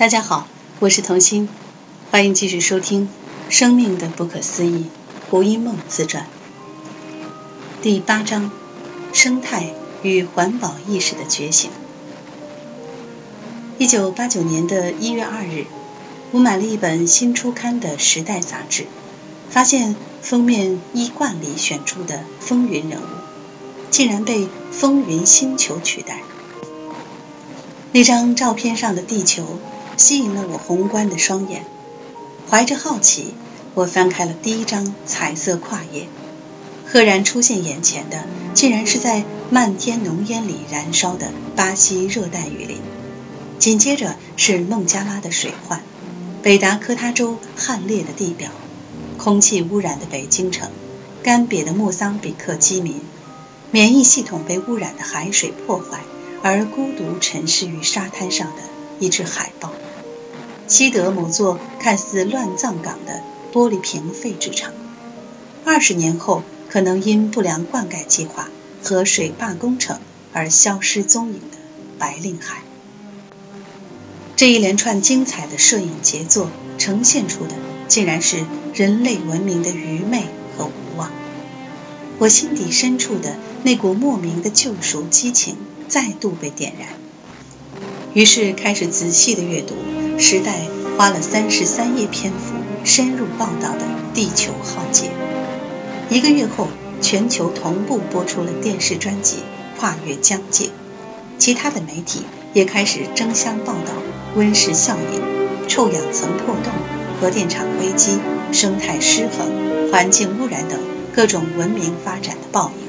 大家好，我是童心，欢迎继续收听《生命的不可思议》胡因梦自传第八章：生态与环保意识的觉醒。一九八九年的一月二日，我买了一本新出刊的《时代》杂志，发现封面依惯例选出的风云人物，竟然被风云星球取代。那张照片上的地球。吸引了我宏观的双眼，怀着好奇，我翻开了第一张彩色跨页，赫然出现眼前的，竟然是在漫天浓烟里燃烧的巴西热带雨林，紧接着是孟加拉的水患，北达科他州旱裂的地表，空气污染的北京城，干瘪的莫桑比克饥民，免疫系统被污染的海水破坏，而孤独沉尸于沙滩上的一只海豹。西德某座看似乱葬岗的玻璃瓶废纸厂，二十年后可能因不良灌溉计划和水坝工程而消失踪影的白令海。这一连串精彩的摄影杰作，呈现出的竟然是人类文明的愚昧和无望。我心底深处的那股莫名的救赎激情再度被点燃，于是开始仔细的阅读。时代花了三十三页篇幅深入报道的地球浩劫。一个月后，全球同步播出了电视专辑《跨越疆界》，其他的媒体也开始争相报道温室效应、臭氧层破洞、核电厂危机、生态失衡、环境污染等各种文明发展的报应。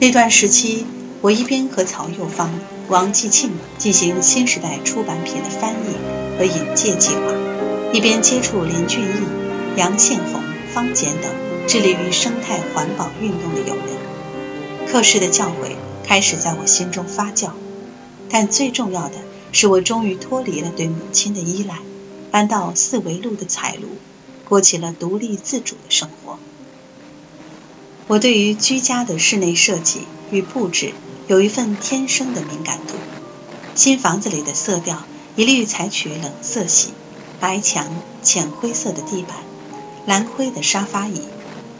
那段时期。我一边和曹幼芳、王继庆进行新时代出版品的翻译和引介计划，一边接触林俊义、杨宪宏、方简等致力于生态环保运动的友人。课时的教诲开始在我心中发酵，但最重要的是，我终于脱离了对母亲的依赖，搬到四维路的彩庐，过起了独立自主的生活。我对于居家的室内设计与布置有一份天生的敏感度。新房子里的色调一律采取冷色系，白墙、浅灰色的地板、蓝灰的沙发椅，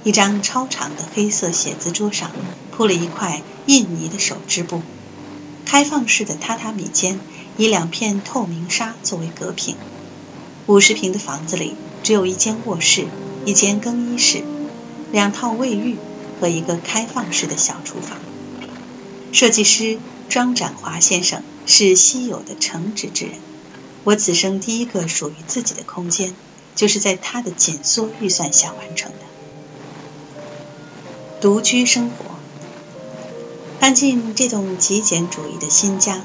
一张超长的黑色写字桌上铺了一块印尼的手织布。开放式的榻榻米间以两片透明纱作为隔屏。五十平的房子里只有一间卧室、一间更衣室、两套卫浴。和一个开放式的小厨房。设计师庄展华先生是稀有的诚挚之人。我此生第一个属于自己的空间，就是在他的紧缩预算下完成的。独居生活，搬进这栋极简主义的新家，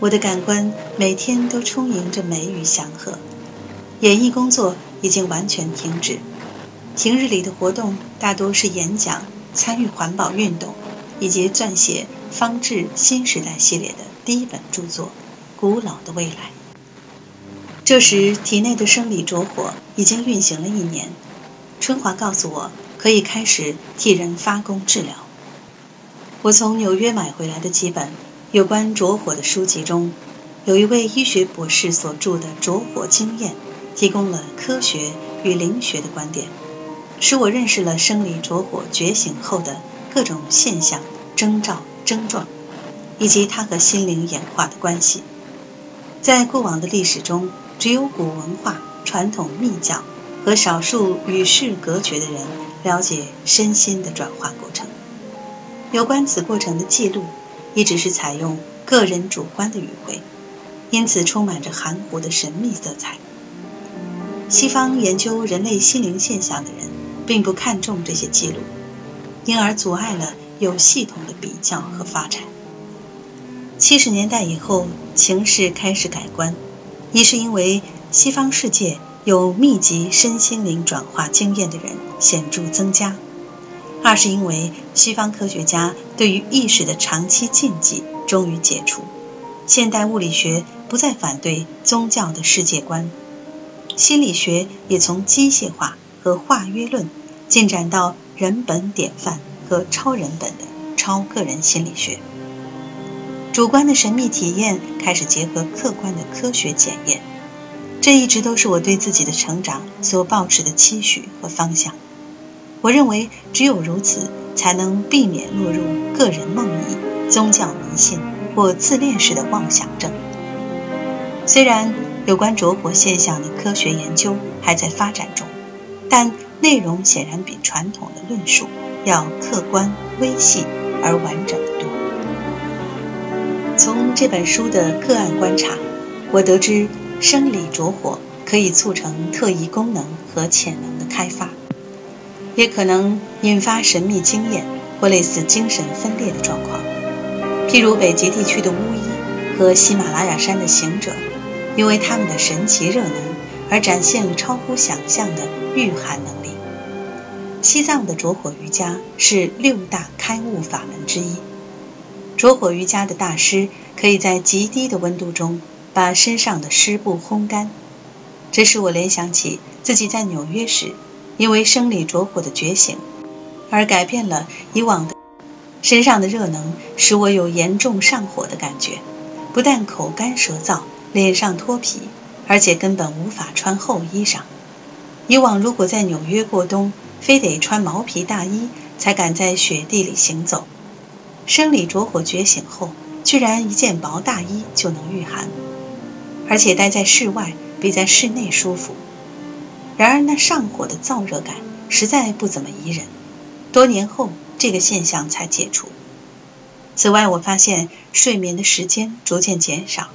我的感官每天都充盈着美与祥和。演艺工作已经完全停止，平日里的活动大多是演讲。参与环保运动，以及撰写《方志新时代》系列的第一本著作《古老的未来》。这时，体内的生理着火已经运行了一年。春华告诉我，可以开始替人发功治疗。我从纽约买回来的几本有关着火的书籍中，有一位医学博士所著的《着火经验》，提供了科学与灵学的观点。使我认识了生理着火觉醒后的各种现象、征兆、症状，以及它和心灵演化的关系。在过往的历史中，只有古文化、传统密教和少数与世隔绝的人了解身心的转化过程。有关此过程的记录，一直是采用个人主观的语汇，因此充满着含糊的神秘色彩。西方研究人类心灵现象的人。并不看重这些记录，因而阻碍了有系统的比较和发展。七十年代以后，情势开始改观，一是因为西方世界有密集身心灵转化经验的人显著增加；二是因为西方科学家对于意识的长期禁忌终于解除，现代物理学不再反对宗教的世界观，心理学也从机械化。和化约论进展到人本典范和超人本的超个人心理学。主观的神秘体验开始结合客观的科学检验。这一直都是我对自己的成长所抱持的期许和方向。我认为，只有如此，才能避免落入个人梦呓、宗教迷信或自恋式的妄想症。虽然有关着火现象的科学研究还在发展中，但内容显然比传统的论述要客观、微细而完整得多。从这本书的个案观察，我得知生理着火可以促成特异功能和潜能的开发。也可能引发神秘经验或类似精神分裂的状况，譬如北极地区的巫医和喜马拉雅山的行者，因为他们的神奇热能而展现了超乎想象的御寒能力。西藏的着火瑜伽是六大开悟法门之一，着火瑜伽的大师可以在极低的温度中把身上的湿布烘干，这使我联想起自己在纽约时。因为生理着火的觉醒，而改变了以往的身上的热能，使我有严重上火的感觉，不但口干舌燥、脸上脱皮，而且根本无法穿厚衣裳。以往如果在纽约过冬，非得穿毛皮大衣才敢在雪地里行走。生理着火觉醒后，居然一件薄大衣就能御寒，而且待在室外比在室内舒服。然而，那上火的燥热感实在不怎么宜人。多年后，这个现象才解除。此外，我发现睡眠的时间逐渐减少，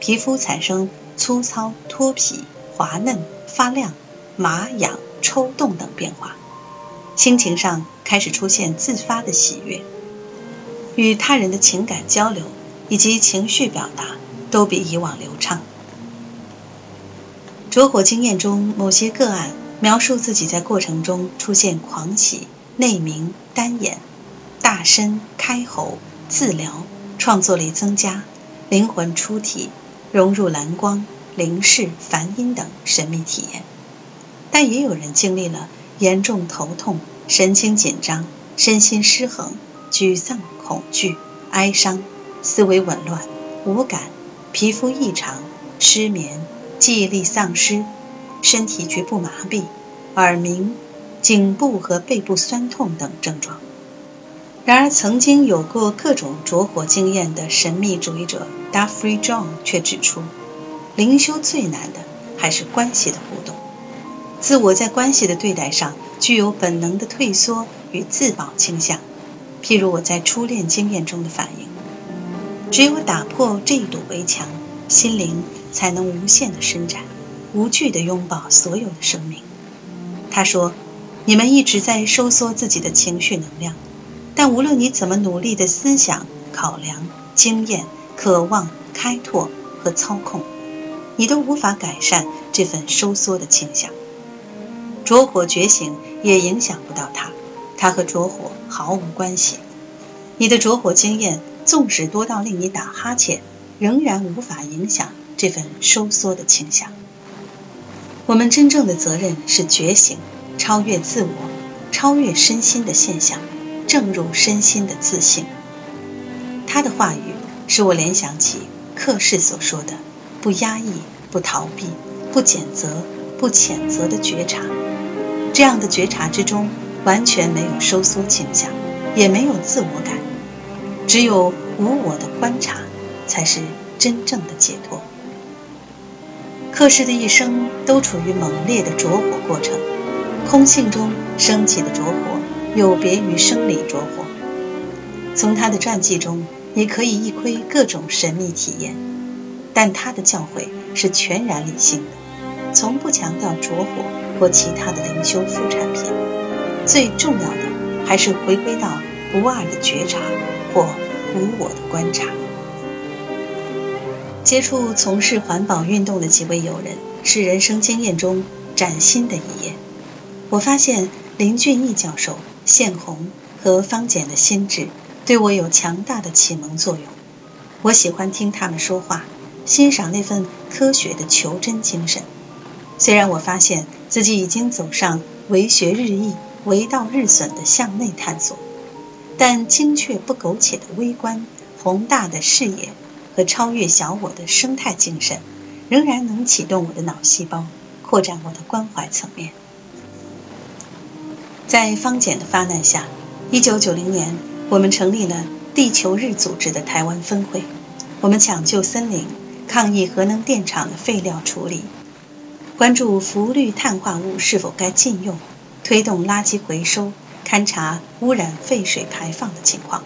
皮肤产生粗糙、脱皮、滑嫩、发亮、麻痒、抽动等变化。心情上开始出现自发的喜悦，与他人的情感交流以及情绪表达都比以往流畅。着火经验中，某些个案描述自己在过程中出现狂喜、内鸣、单眼、大声开喉、自疗、创作力增加、灵魂出体、融入蓝光、灵视、梵音等神秘体验。但也有人经历了严重头痛、神经紧张、身心失衡、沮丧、恐惧、哀伤、思维紊乱、无感、皮肤异常、失眠。记忆力丧失，身体局部麻痹，耳鸣，颈部和背部酸痛等症状。然而，曾经有过各种着火经验的神秘主义者 d a f f r e y John 却指出，灵修最难的还是关系的互动。自我在关系的对待上具有本能的退缩与自保倾向，譬如我在初恋经验中的反应。只有打破这一堵围墙，心灵。才能无限的伸展，无惧的拥抱所有的生命。他说：“你们一直在收缩自己的情绪能量，但无论你怎么努力的思想、考量、经验、渴望、开拓和操控，你都无法改善这份收缩的倾向。着火觉醒也影响不到它，它和着火毫无关系。你的着火经验纵使多到令你打哈欠，仍然无法影响。”这份收缩的倾向，我们真正的责任是觉醒，超越自我，超越身心的现象，正入身心的自信。他的话语使我联想起克氏所说的“不压抑、不逃避、不谴责、不谴责”的觉察。这样的觉察之中，完全没有收缩倾向，也没有自我感，只有无我的观察，才是真正的解脱。克氏的一生都处于猛烈的着火过程，空性中升起的着火有别于生理着火。从他的传记中，你可以一窥各种神秘体验，但他的教诲是全然理性的，从不强调着火或其他的灵修副产品。最重要的还是回归到不二的觉察或无我的观察。接触从事环保运动的几位友人，是人生经验中崭新的一页。我发现林俊义教授、宪红和方简的心智对我有强大的启蒙作用。我喜欢听他们说话，欣赏那份科学的求真精神。虽然我发现自己已经走上为学日益、为道日损的向内探索，但精确不苟且的微观宏大的视野和超越小我的生态精神，仍然能启动我的脑细胞，扩展我的关怀层面。在方简的发难下，一九九零年，我们成立了地球日组织的台湾分会。我们抢救森林，抗议核能电厂的废料处理，关注氟氯碳化物是否该禁用，推动垃圾回收，勘察污染废水排放的情况。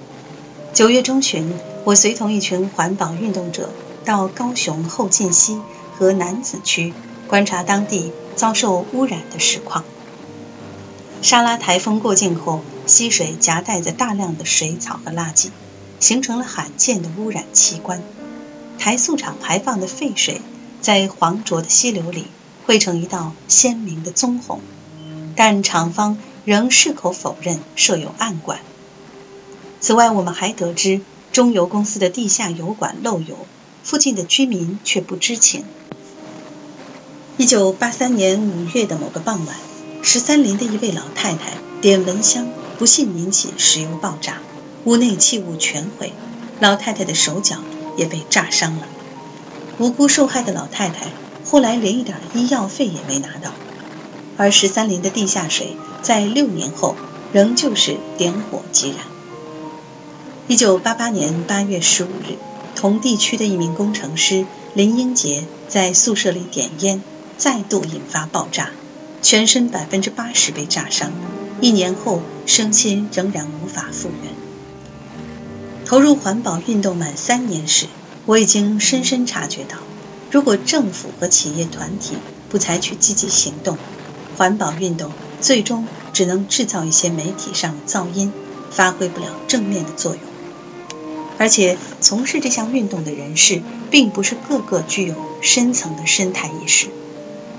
九月中旬，我随同一群环保运动者到高雄后进溪和楠梓区观察当地遭受污染的实况。沙拉台风过境后，溪水夹带着大量的水草和垃圾。形成了罕见的污染奇观。台塑厂排放的废水在黄浊的溪流里汇成一道鲜明的棕红，但厂方仍矢口否认设有暗管。此外，我们还得知中油公司的地下油管漏油，附近的居民却不知情。一九八三年五月的某个傍晚，十三陵的一位老太太点蚊香，不幸引起石油爆炸。屋内器物全毁，老太太的手脚也被炸伤了。无辜受害的老太太后来连一点医药费也没拿到。而十三陵的地下水在六年后仍旧是点火即燃。一九八八年八月十五日，同地区的一名工程师林英杰在宿舍里点烟，再度引发爆炸，全身百分之八十被炸伤。一年后，身心仍然无法复原。投入环保运动满三年时，我已经深深察觉到，如果政府和企业团体不采取积极行动，环保运动最终只能制造一些媒体上的噪音，发挥不了正面的作用。而且，从事这项运动的人士，并不是个个具有深层的生态意识。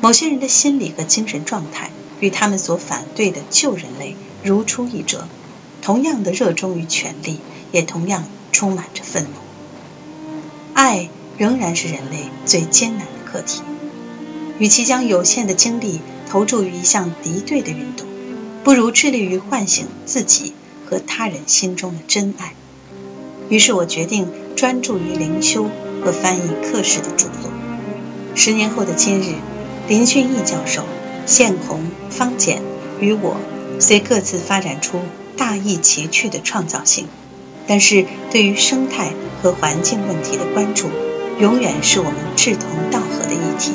某些人的心理和精神状态与他们所反对的旧人类如出一辙，同样的热衷于权力。也同样充满着愤怒。爱仍然是人类最艰难的课题。与其将有限的精力投注于一项敌对的运动，不如致力于唤醒自己和他人心中的真爱。于是我决定专注于灵修和翻译课时的著作。十年后的今日，林俊义教授、宪红、方简与我，虽各自发展出大异其趣的创造性。但是对于生态和环境问题的关注，永远是我们志同道合的议题。